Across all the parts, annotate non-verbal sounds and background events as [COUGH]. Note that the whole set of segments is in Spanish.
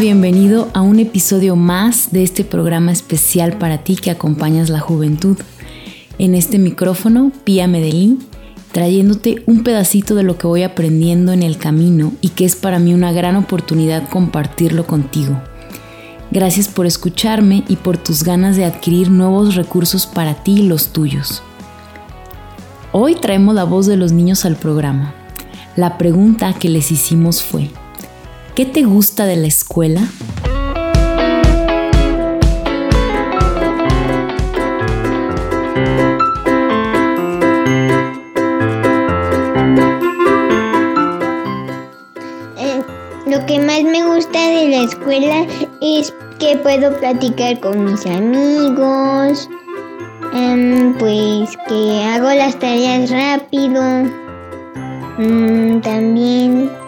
Bienvenido a un episodio más de este programa especial para ti que acompañas la juventud. En este micrófono, Pía Medellín, trayéndote un pedacito de lo que voy aprendiendo en el camino y que es para mí una gran oportunidad compartirlo contigo. Gracias por escucharme y por tus ganas de adquirir nuevos recursos para ti y los tuyos. Hoy traemos la voz de los niños al programa. La pregunta que les hicimos fue, ¿Qué te gusta de la escuela? Eh, lo que más me gusta de la escuela es que puedo platicar con mis amigos, em, pues que hago las tareas rápido, mm, también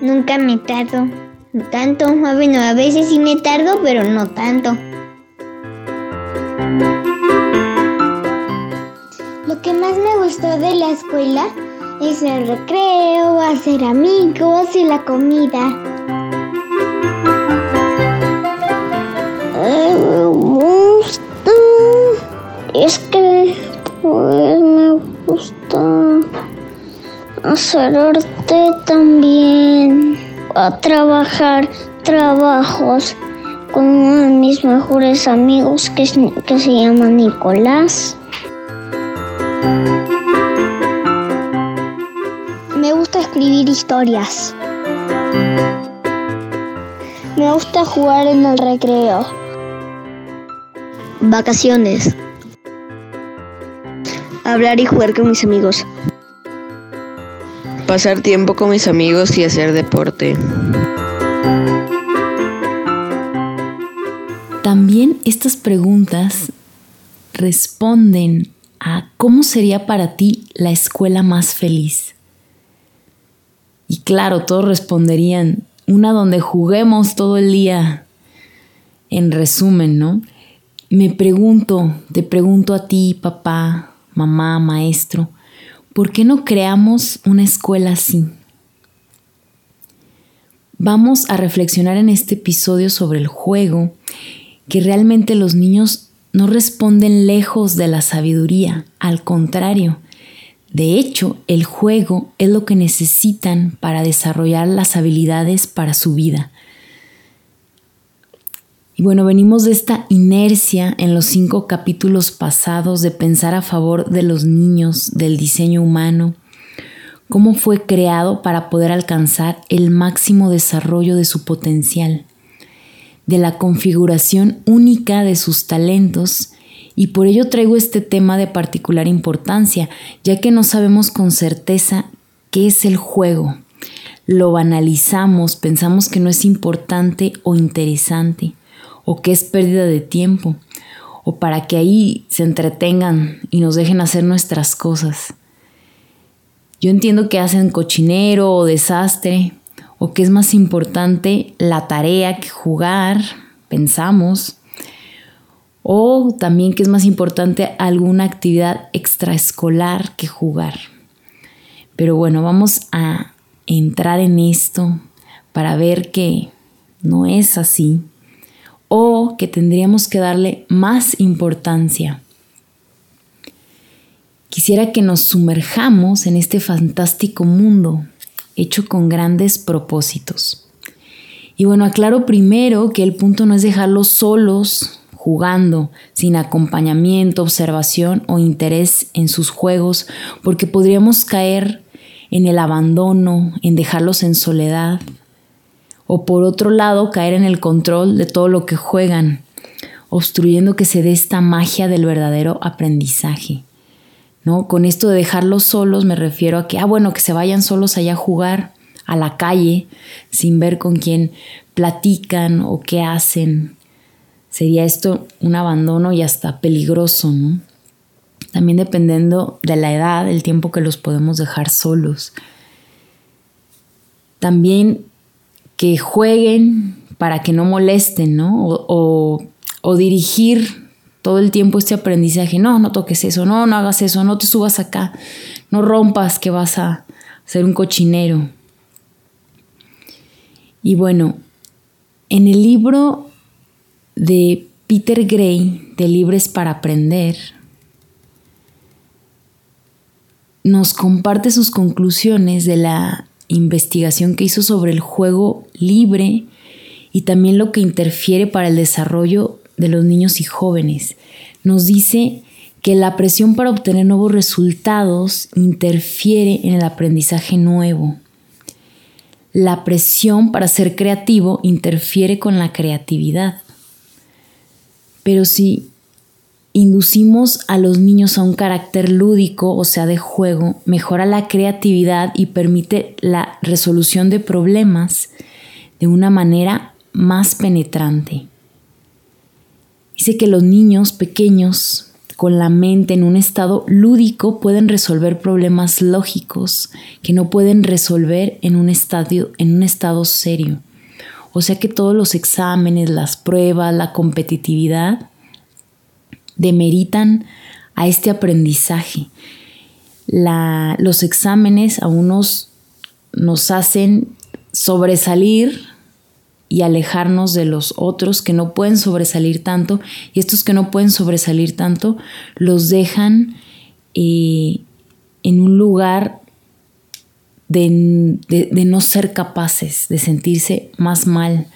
Nunca me tardo tanto. Bueno, a veces sí me tardo, pero no tanto. Lo que más me gustó de la escuela es el recreo, hacer amigos y la comida. me gusta. Es que pues me gusta arte también, a trabajar trabajos con uno de mis mejores amigos que, que se llama Nicolás. Me gusta escribir historias. Me gusta jugar en el recreo. Vacaciones. Hablar y jugar con mis amigos pasar tiempo con mis amigos y hacer deporte. También estas preguntas responden a cómo sería para ti la escuela más feliz. Y claro, todos responderían, una donde juguemos todo el día. En resumen, ¿no? Me pregunto, te pregunto a ti, papá, mamá, maestro, ¿por qué no creamos una escuela así? Vamos a reflexionar en este episodio sobre el juego, que realmente los niños no responden lejos de la sabiduría, al contrario. De hecho, el juego es lo que necesitan para desarrollar las habilidades para su vida. Y bueno, venimos de esta inercia en los cinco capítulos pasados de pensar a favor de los niños, del diseño humano, cómo fue creado para poder alcanzar el máximo desarrollo de su potencial, de la configuración única de sus talentos, y por ello traigo este tema de particular importancia, ya que no sabemos con certeza qué es el juego. Lo banalizamos, pensamos que no es importante o interesante o que es pérdida de tiempo, o para que ahí se entretengan y nos dejen hacer nuestras cosas. Yo entiendo que hacen cochinero o desastre, o que es más importante la tarea que jugar, pensamos, o también que es más importante alguna actividad extraescolar que jugar. Pero bueno, vamos a entrar en esto para ver que no es así o que tendríamos que darle más importancia. Quisiera que nos sumerjamos en este fantástico mundo hecho con grandes propósitos. Y bueno, aclaro primero que el punto no es dejarlos solos jugando, sin acompañamiento, observación o interés en sus juegos, porque podríamos caer en el abandono, en dejarlos en soledad, o por otro lado caer en el control de todo lo que juegan, obstruyendo que se dé esta magia del verdadero aprendizaje. ¿No? Con esto de dejarlos solos me refiero a que, ah, bueno, que se vayan solos allá a jugar a la calle sin ver con quién platican o qué hacen. Sería esto un abandono y hasta peligroso, ¿no? También dependiendo de la edad, el tiempo que los podemos dejar solos. También que jueguen para que no molesten, ¿no? O, dirigir todo el tiempo este aprendizaje. No, no toques eso, no, no hagas eso, no te subas acá, no rompas que vas a ser un cochinero. Y bueno, en el libro de Peter Gray, de Libres para Aprender, nos comparte sus conclusiones de la investigación que hizo sobre el juego libre y también lo que interfiere para el desarrollo de los niños y jóvenes. Nos dice que la presión para obtener nuevos resultados interfiere en el aprendizaje nuevo. La presión para ser creativo interfiere con la creatividad. Pero si inducimos a los niños a un carácter lúdico, o sea, de juego, mejora la creatividad y permite la resolución de problemas de una manera más penetrante. Dice que los niños pequeños con la mente en un estado lúdico pueden resolver problemas lógicos que no pueden resolver en un, en un estado serio. O sea que todos los exámenes, las pruebas, la competitividad demeritan a este aprendizaje. los exámenes a unos nos hacen sobresalir y alejarnos de los otros que no pueden sobresalir tanto y estos que no pueden sobresalir tanto los dejan eh, en un lugar de, de, no ser capaces, de sentirse más mal.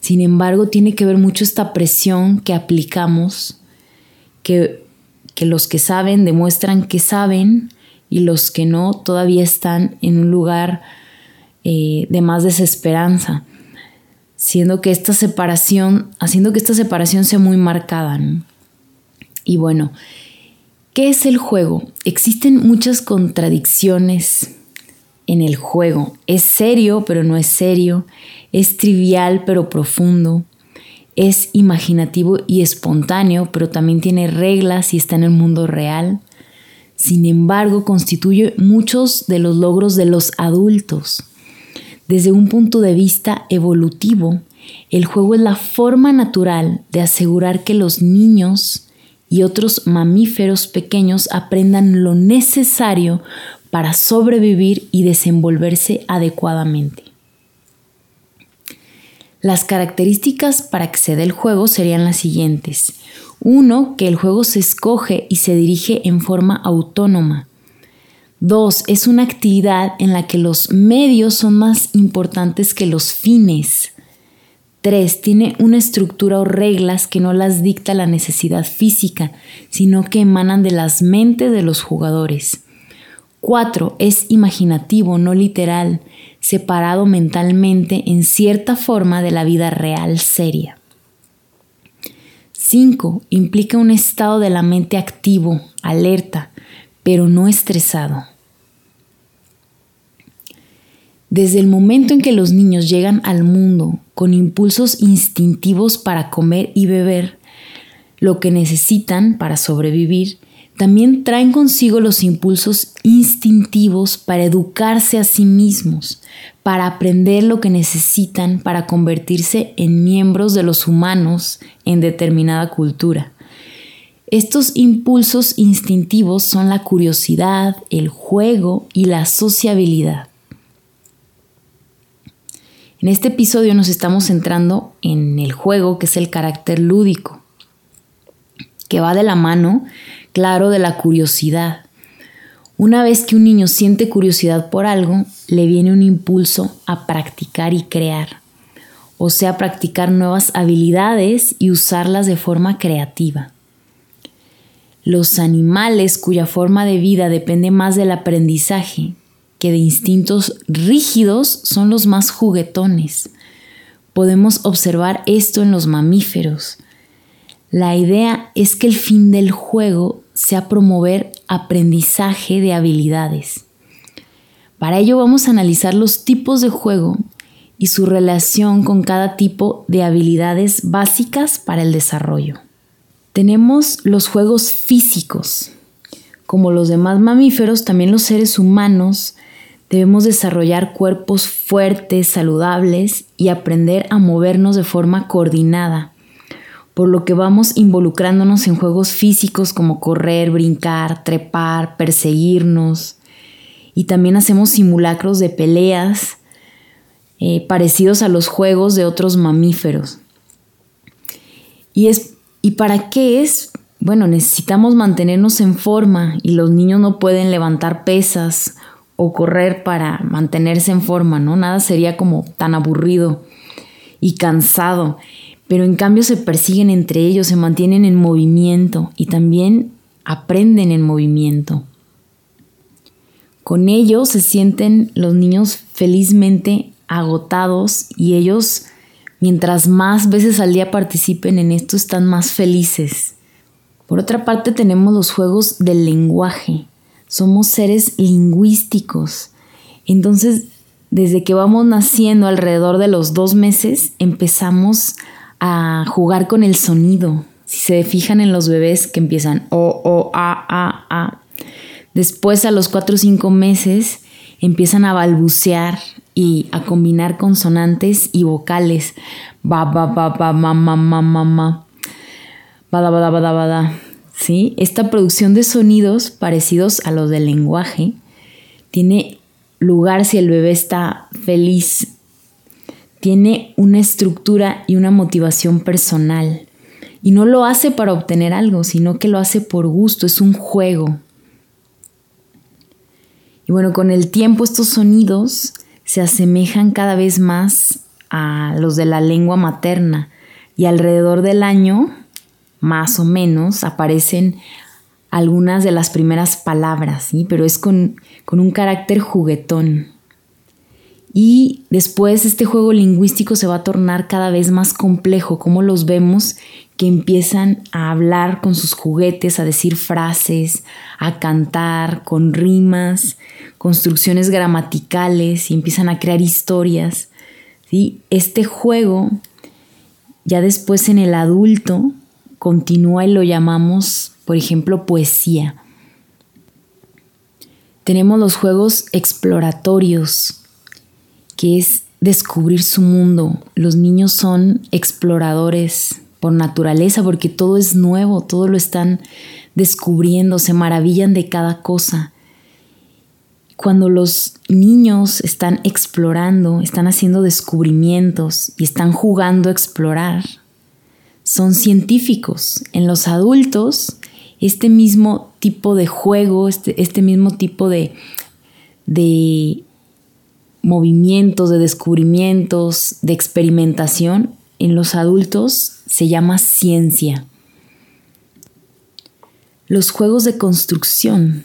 Sin embargo, tiene que ver mucho esta presión que aplicamos que, los que saben demuestran que saben y los que no todavía están en un lugar eh, de más desesperanza, siendo que esta separación, haciendo que esta separación sea muy marcada. Y bueno, ¿qué es el juego? Existen muchas contradicciones en el juego. Es serio, pero no es serio. Es trivial, pero profundo es imaginativo y espontáneo, pero también tiene reglas y está en el mundo real. Sin embargo, constituye muchos de los logros de los adultos. Desde un punto de vista evolutivo, el juego es la forma natural de asegurar que los niños y otros mamíferos pequeños aprendan lo necesario para sobrevivir y desenvolverse adecuadamente. Las características para que se dé el juego serían las siguientes. Uno, que el juego se escoge y se dirige en forma autónoma. Dos, es una actividad en la que los medios son más importantes que los fines. Tres, tiene una estructura o reglas que no las dicta la necesidad física, sino que emanan de las mentes de los jugadores. Cuatro, es imaginativo, no literal, separado mentalmente en cierta forma de la vida real seria. 5. Implica un estado de la mente activo, alerta, pero no estresado. Desde el momento en que los niños llegan al mundo con impulsos instintivos para comer y beber, lo que necesitan para sobrevivir, también traen consigo los impulsos instintivos para educarse a sí mismos, para aprender lo que necesitan para convertirse en miembros de los humanos en determinada cultura. Estos impulsos instintivos son la curiosidad, el juego y la sociabilidad. En este episodio nos estamos centrando en el juego, que es el carácter lúdico, que va de la mano claro de la curiosidad. Una vez que un niño siente curiosidad por algo, le viene un impulso a practicar y crear, o sea, practicar nuevas habilidades y usarlas de forma creativa. Los animales cuya forma de vida depende más del aprendizaje que de instintos rígidos son los más juguetones. Podemos observar esto en los mamíferos. La idea es que el fin del juego sea promover aprendizaje de habilidades. Para ello vamos a analizar los tipos de juego y su relación con cada tipo de habilidades básicas para el desarrollo. Tenemos los juegos físicos. Como los demás mamíferos, también los seres humanos debemos desarrollar cuerpos fuertes, saludables y aprender a movernos de forma coordinada por lo que vamos involucrándonos en juegos físicos como correr, brincar, trepar, perseguirnos. Y también hacemos simulacros de peleas eh, parecidos a los juegos de otros mamíferos. ¿Y, es, ¿Y para qué es? Bueno, necesitamos mantenernos en forma y los niños no pueden levantar pesas o correr para mantenerse en forma, ¿no? Nada sería como tan aburrido y cansado, pero en cambio se persiguen entre ellos, se mantienen en movimiento y también aprenden en movimiento. Con ello se sienten los niños felizmente agotados y ellos, mientras más veces al día participen en esto, están más felices. Por otra parte tenemos los juegos del lenguaje. Somos seres lingüísticos. Entonces, desde que vamos naciendo alrededor de los dos meses, empezamos a jugar con el sonido. Si se fijan en los bebés que empiezan o, o, a, a, a. Después, a los cuatro o cinco meses, empiezan a balbucear y a combinar consonantes y vocales. Ba, ba, ba, ba, ma, ma, ma, ma, ma. Bada, bada, bada, bada. ¿Sí? Esta producción de sonidos parecidos a los del lenguaje tiene lugar si el bebé está feliz. Tiene una estructura y una motivación personal. Y no lo hace para obtener algo, sino que lo hace por gusto, es un juego. Y bueno, con el tiempo estos sonidos se asemejan cada vez más a los de la lengua materna y alrededor del año, más o menos, aparecen algunas de las primeras palabras, ¿sí? pero es con, con un carácter juguetón. Y después este juego lingüístico se va a tornar cada vez más complejo, como los vemos que empiezan a hablar con sus juguetes, a decir frases, a cantar con rimas, construcciones gramaticales y empiezan a crear historias. ¿sí? Este juego, ya después en el adulto, continúa y lo llamamos, por ejemplo, poesía. Tenemos los juegos exploratorios, que es descubrir su mundo. Los niños son exploradores por naturaleza porque todo es nuevo, todo lo están descubriendo, se maravillan de cada cosa. Cuando los niños están explorando, están haciendo descubrimientos y están jugando a explorar, son científicos. En los adultos, este mismo tipo de juego, este, este mismo tipo de, de movimientos, de descubrimientos, de experimentación, en los adultos se llama ciencia. Los juegos de construcción.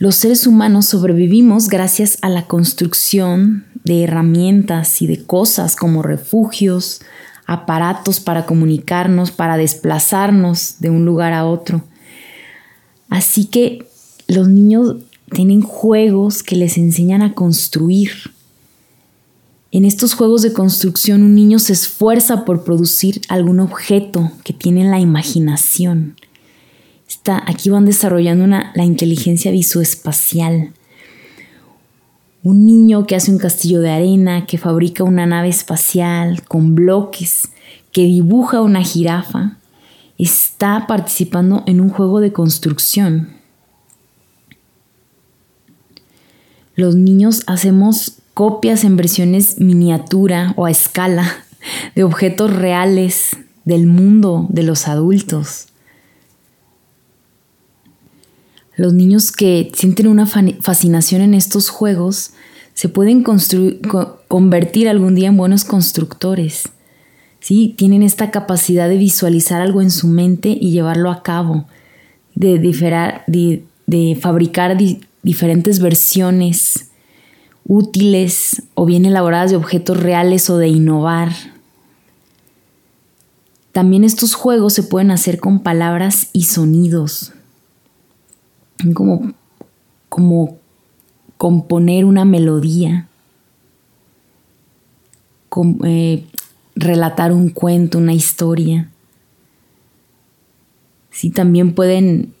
Los seres humanos sobrevivimos gracias a la construcción de herramientas y de cosas como refugios, aparatos para comunicarnos, para desplazarnos de un lugar a otro. Así que los niños tienen juegos que les enseñan a construir. En estos juegos de construcción un niño se esfuerza por producir algún objeto que tiene la imaginación. Está, aquí van desarrollando la inteligencia visoespacial. Un niño que hace un castillo de arena, que fabrica una nave espacial con bloques, que dibuja una jirafa, está participando en un juego de construcción. Los niños hacemos copias en versiones miniatura o a escala de objetos reales del mundo de los adultos. Los niños que sienten una fascinación en estos juegos se pueden convertir algún día en buenos constructores. ¿sí? Tienen esta capacidad de visualizar algo en su mente y llevarlo a cabo, de, de, fabricar diferentes versiones útiles o bien elaboradas de objetos reales o de innovar. También estos juegos se pueden hacer con palabras y sonidos como, como componer una melodía, eh, relatar un cuento, una historia. Sí, también pueden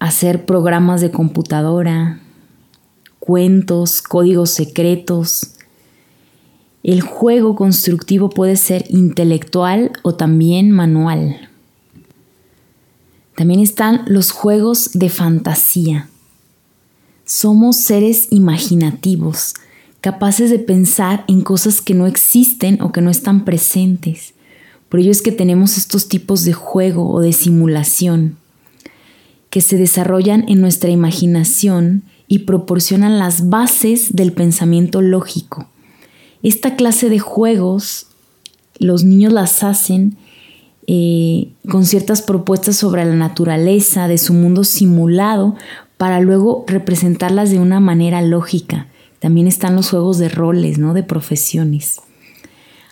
hacer programas de computadora, cuentos, códigos secretos. El juego constructivo puede ser intelectual o también manual. También están los juegos de fantasía. Somos seres imaginativos. capaces de pensar en cosas que no existen o que no están presentes. Por ello es que tenemos estos tipos de juego o de simulación que se desarrollan en nuestra imaginación y proporcionan las bases del pensamiento lógico. Esta clase de juegos los niños las hacen eh, con ciertas propuestas sobre la naturaleza de su mundo simulado para luego representarlas de una manera lógica. También están los juegos de roles, ¿no? De profesiones.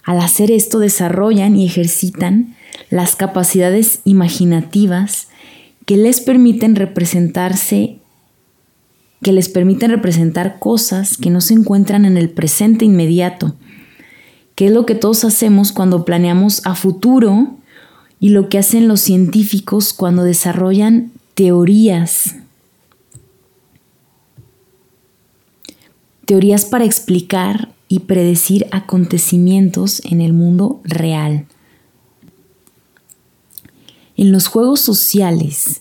Al hacer esto desarrollan y ejercitan las capacidades imaginativas que les permiten representarse que les permiten representar cosas que no se encuentran en el presente inmediato, que es lo que todos hacemos cuando planeamos a futuro y lo que hacen los científicos cuando desarrollan teorías. Teorías para explicar y predecir acontecimientos en el mundo real. En los juegos sociales,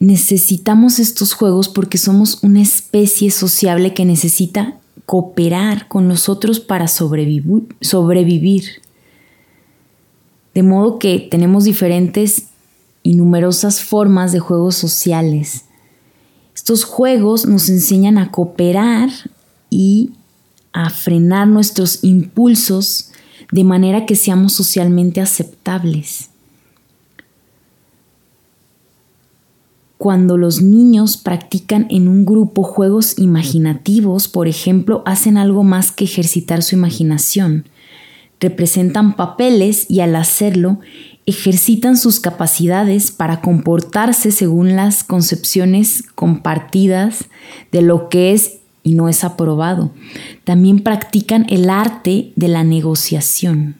necesitamos estos juegos porque somos una especie sociable que necesita cooperar con los otros para sobrevivir. De modo que tenemos diferentes y numerosas formas de juegos sociales. Estos juegos nos enseñan a cooperar y a frenar nuestros impulsos de manera que seamos socialmente aceptables. Cuando los niños practican en un grupo juegos imaginativos, por ejemplo, hacen algo más que ejercitar su imaginación. Representan papeles y al hacerlo ejercitan sus capacidades para comportarse según las concepciones compartidas de lo que es y no es aprobado. También practican el arte de la negociación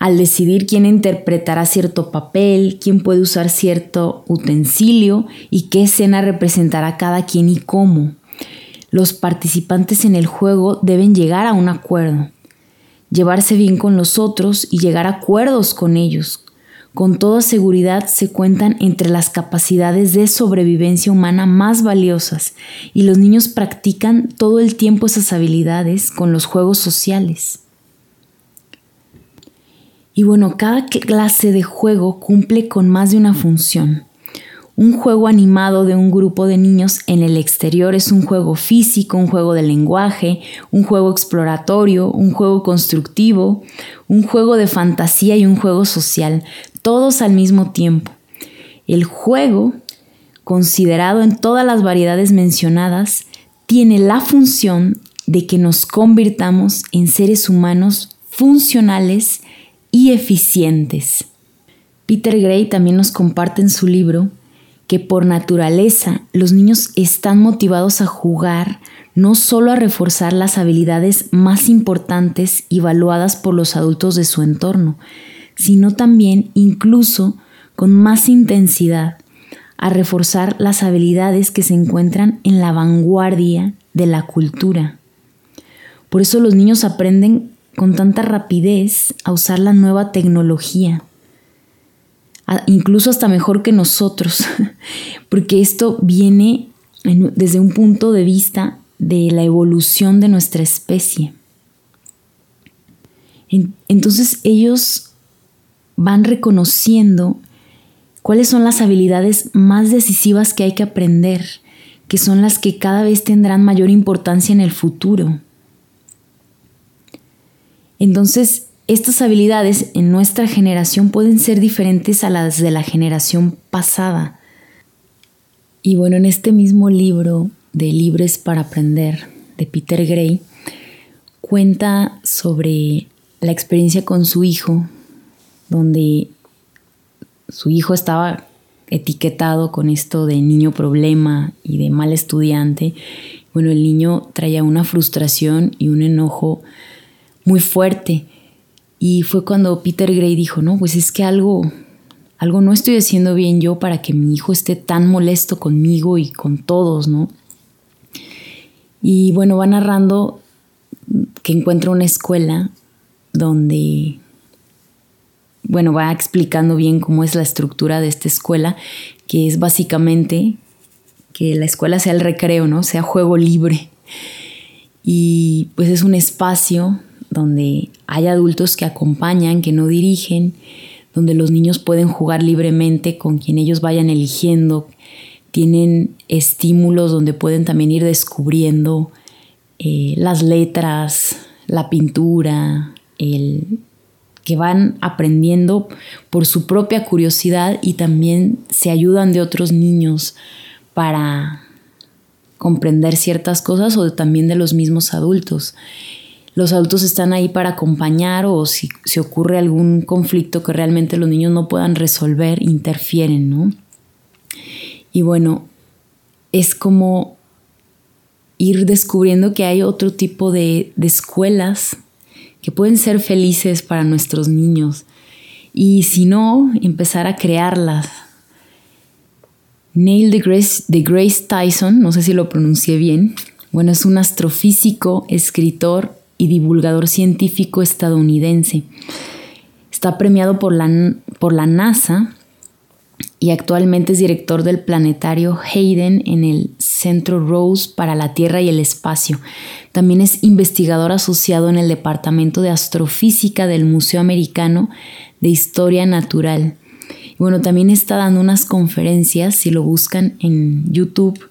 al decidir quién interpretará cierto papel, quién puede usar cierto utensilio y qué escena representará cada quien y cómo. Los participantes en el juego deben llegar a un acuerdo, llevarse bien con los otros y llegar a acuerdos con ellos. Con toda seguridad se cuentan entre las capacidades de sobrevivencia humana más valiosas y los niños practican todo el tiempo esas habilidades con los juegos sociales. Y bueno, cada clase de juego cumple con más de una función. Un juego animado de un grupo de niños en el exterior es un juego físico, un juego de lenguaje, un juego exploratorio, un juego constructivo, un juego de fantasía y un juego social, todos al mismo tiempo. El juego, considerado en todas las variedades mencionadas, tiene la función de que nos convirtamos en seres humanos funcionales y eficientes. Peter Gray también nos comparte en su libro que por naturaleza los niños están motivados a jugar, no solo a reforzar las habilidades más importantes y valuadas por los adultos de su entorno, sino también incluso con más intensidad a reforzar las habilidades que se encuentran en la vanguardia de la cultura. Por eso los niños aprenden con tanta rapidez a usar la nueva tecnología, incluso hasta mejor que nosotros, [LAUGHS] porque esto viene desde un punto de vista de la evolución de nuestra especie. Entonces ellos van reconociendo cuáles son las habilidades más decisivas que hay que aprender, que son las que cada vez tendrán mayor importancia en el futuro. Entonces, estas habilidades en nuestra generación pueden ser diferentes a las de la generación pasada. Y bueno, en este mismo libro de Libres para Aprender de Peter Gray, cuenta sobre la experiencia con su hijo, donde su hijo estaba etiquetado con esto de niño problema y de mal estudiante. Bueno, el niño traía una frustración y un enojo muy fuerte. Y fue cuando Peter Gray dijo, no, pues es que algo, algo no estoy haciendo bien yo para que mi hijo esté tan molesto conmigo y con todos, ¿no? Y bueno, va narrando que encuentra una escuela donde, bueno, va explicando bien cómo es la estructura de esta escuela, que es básicamente que la escuela sea el recreo, ¿no? Sea juego libre. Y pues es un espacio donde hay adultos que acompañan, que no dirigen, donde los niños pueden jugar libremente con quien ellos vayan eligiendo, tienen estímulos donde pueden también ir descubriendo eh, las letras, la pintura, el, que van aprendiendo por su propia curiosidad y también se ayudan de otros niños para comprender ciertas cosas o también de los mismos adultos. Los adultos están ahí para acompañar o si ocurre algún conflicto que realmente los niños no puedan resolver, interfieren, ¿no? Y bueno, es como ir descubriendo que hay otro tipo de, de escuelas que pueden ser felices para nuestros niños y si no, empezar a crearlas. Neil deGrasse, Grace Tyson, no sé si lo pronuncié bien, bueno, es un astrofísico, escritor y divulgador científico estadounidense. Está premiado por la, por la NASA y actualmente es director del planetario Hayden en el Centro Rose para la Tierra y el Espacio. También es investigador asociado en el Departamento de Astrofísica del Museo Americano de Historia Natural. Y bueno, también está dando unas conferencias, si lo buscan en YouTube.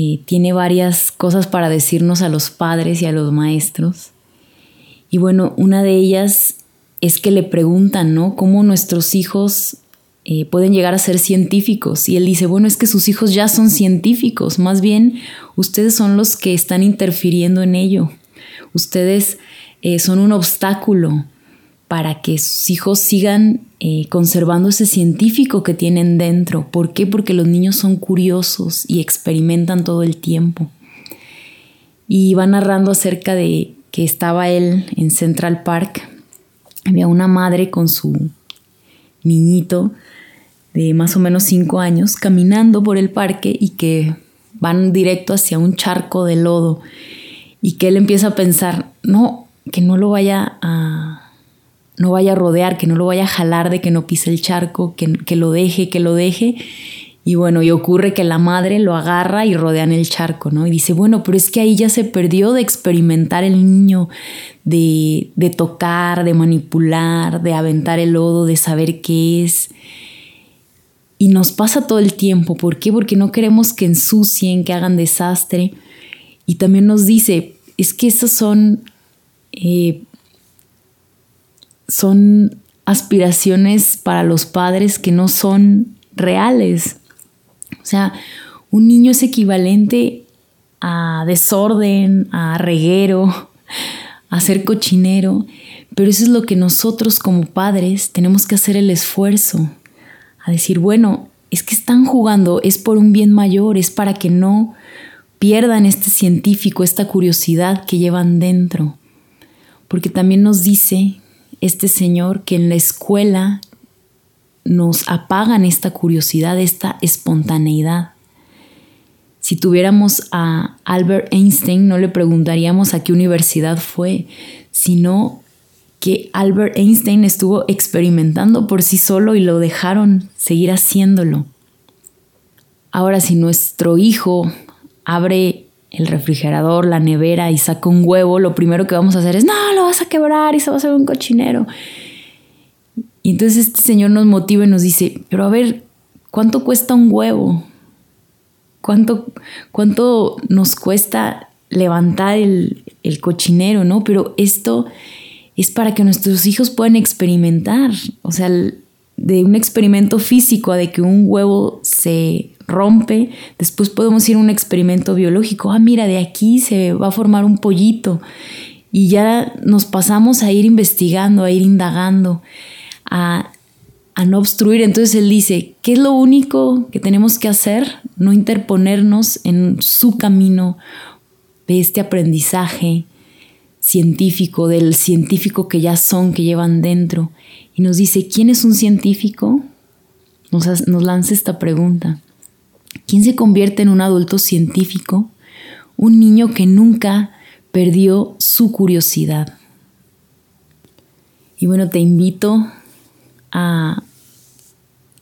Eh, tiene varias cosas para decirnos a los padres y a los maestros. Y bueno, una de ellas es que le preguntan, ¿no? ¿Cómo nuestros hijos eh, pueden llegar a ser científicos. Y él dice, bueno, es que sus hijos ya son científicos, más bien ustedes son los que están interfiriendo en ello. Ustedes eh, son un obstáculo para que sus hijos sigan eh, conservando ese científico que tienen dentro. ¿Por qué? Porque los niños son curiosos y experimentan todo el tiempo. Y va narrando acerca de que estaba él en Central Park. Había una madre con su niñito de más o menos cinco años caminando por el parque y que van directo hacia un charco de lodo y que él empieza a pensar, no, que no lo vaya a no vaya a rodear, que no lo vaya a jalar de que no pise el charco, que, que lo deje, que lo deje. Y bueno, y ocurre que la madre lo agarra y rodean el charco, ¿no? Y dice, bueno, pero es que ahí ya se perdió de experimentar el niño, de, de tocar, de manipular, de aventar el lodo, de saber qué es. Y nos pasa todo el tiempo. ¿Por qué? Porque no queremos que ensucien, que hagan desastre. Y también nos dice, es que esas son, eh, son aspiraciones para los padres que no son reales. O sea, un niño es equivalente a desorden, a reguero, [LAUGHS] a ser cochinero, pero eso es lo que nosotros como padres tenemos que hacer el esfuerzo a decir, bueno, es que están jugando, es por un bien mayor, es para que no pierdan este científico, esta curiosidad que llevan dentro. Porque también nos dice este Señor que en la escuela nos apagan esta curiosidad, esta espontaneidad. Si tuviéramos a Albert Einstein, no le preguntaríamos a qué universidad fue, sino que Albert Einstein estuvo experimentando por sí solo y lo dejaron seguir haciéndolo. Ahora, si nuestro hijo abre el refrigerador, la nevera y saca un huevo, lo primero que vamos a hacer es, no, lo vas a quebrar y se va a hacer un cochinero. Y entonces este señor nos motiva y nos dice, pero a ver, ¿cuánto cuesta un huevo? ¿Cuánto, cuánto nos cuesta levantar el, el cochinero, no? Pero esto es para que nuestros hijos puedan experimentar, o sea, de un experimento físico a de que un huevo se rompe, después podemos ir a un experimento biológico, ah, mira, de aquí se va a formar un pollito y ya nos pasamos a ir investigando, a ir indagando, a, a no obstruir. Entonces él dice, ¿qué es lo único que tenemos que hacer? No interponernos en su camino de este aprendizaje, científico, del científico que ya son, que llevan dentro. Y nos dice, ¿quién es un científico? Nos, nos lanza esta pregunta. ¿Quién se convierte en un adulto científico? Un niño que nunca perdió su curiosidad. Y bueno, te invito a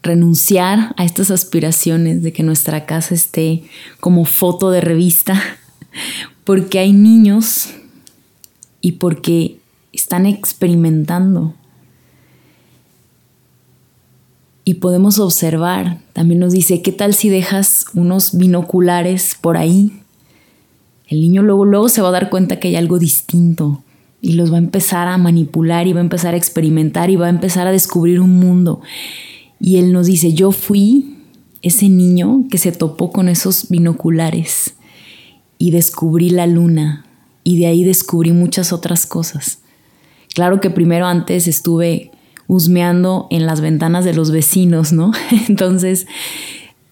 renunciar a estas aspiraciones de que nuestra casa esté como foto de revista, [LAUGHS] porque hay niños y porque están experimentando. Y podemos observar, también nos dice, ¿qué tal si dejas unos binoculares por ahí? El niño luego, luego se va a dar cuenta que hay algo distinto y los va a empezar a manipular y va a empezar a experimentar y va a empezar a descubrir un mundo. Y él nos dice, yo fui ese niño que se topó con esos binoculares y descubrí la luna y de ahí descubrí muchas otras cosas. Claro que primero antes estuve husmeando en las ventanas de los vecinos, ¿no? [LAUGHS] Entonces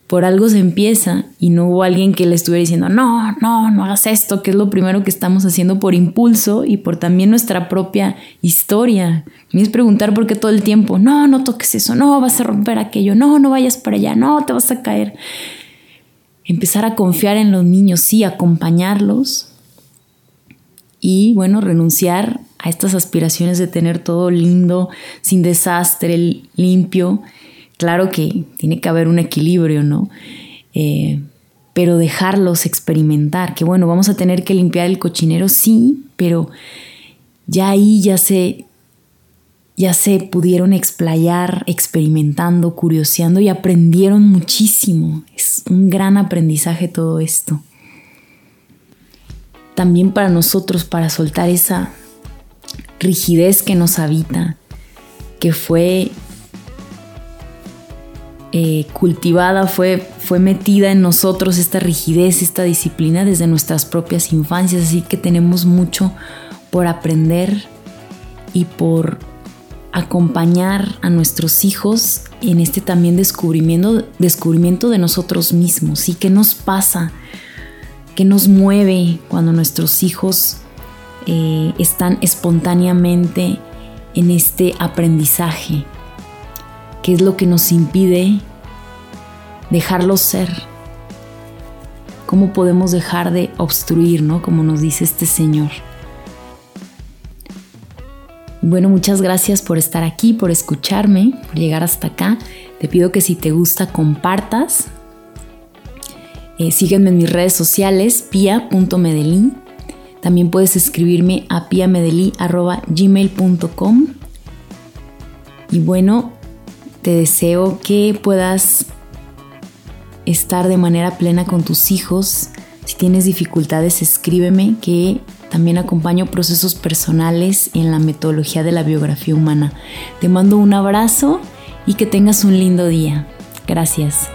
por algo se empieza y no hubo alguien que le estuviera diciendo, no, no, no hagas esto, que es lo primero que estamos haciendo por impulso y por también nuestra propia historia. Me es preguntar por qué todo el tiempo, no, no toques eso, no, vas a romper aquello, no, no vayas para allá, no, te vas a caer. Empezar a confiar en los niños, sí, acompañarlos y bueno, renunciar a estas aspiraciones de tener todo lindo, sin desastre, limpio Claro que tiene que haber un equilibrio, ¿no? Eh, pero dejarlos experimentar, que bueno, vamos a tener que limpiar el cochinero, sí, pero ya ahí ya se, ya se pudieron explayar experimentando, curioseando y aprendieron muchísimo. Es un gran aprendizaje todo esto. También para nosotros, para soltar esa rigidez que nos habita, que fue eh, cultivada, fue, fue metida en nosotros esta rigidez, esta disciplina desde nuestras propias infancias, así que tenemos mucho por aprender y por acompañar a nuestros hijos en este también descubrimiento, descubrimiento de nosotros mismos. Y qué nos pasa, qué nos mueve cuando nuestros hijos eh, están espontáneamente en este aprendizaje qué es lo que nos impide dejarlo ser. ¿Cómo podemos dejar de obstruir, ¿no? Como nos dice este Señor. Bueno, muchas gracias por estar aquí, por escucharme, por llegar hasta acá. Te pido que si te gusta compartas. Eh, sígueme en mis redes sociales, pia.medellín. También puedes escribirme a piamedellín.gmail.com. Y bueno, te deseo que puedas estar de manera plena con tus hijos. Si tienes dificultades, escríbeme que también acompaño procesos personales en la metodología de la biografía humana. Te mando un abrazo y que tengas un lindo día. Gracias.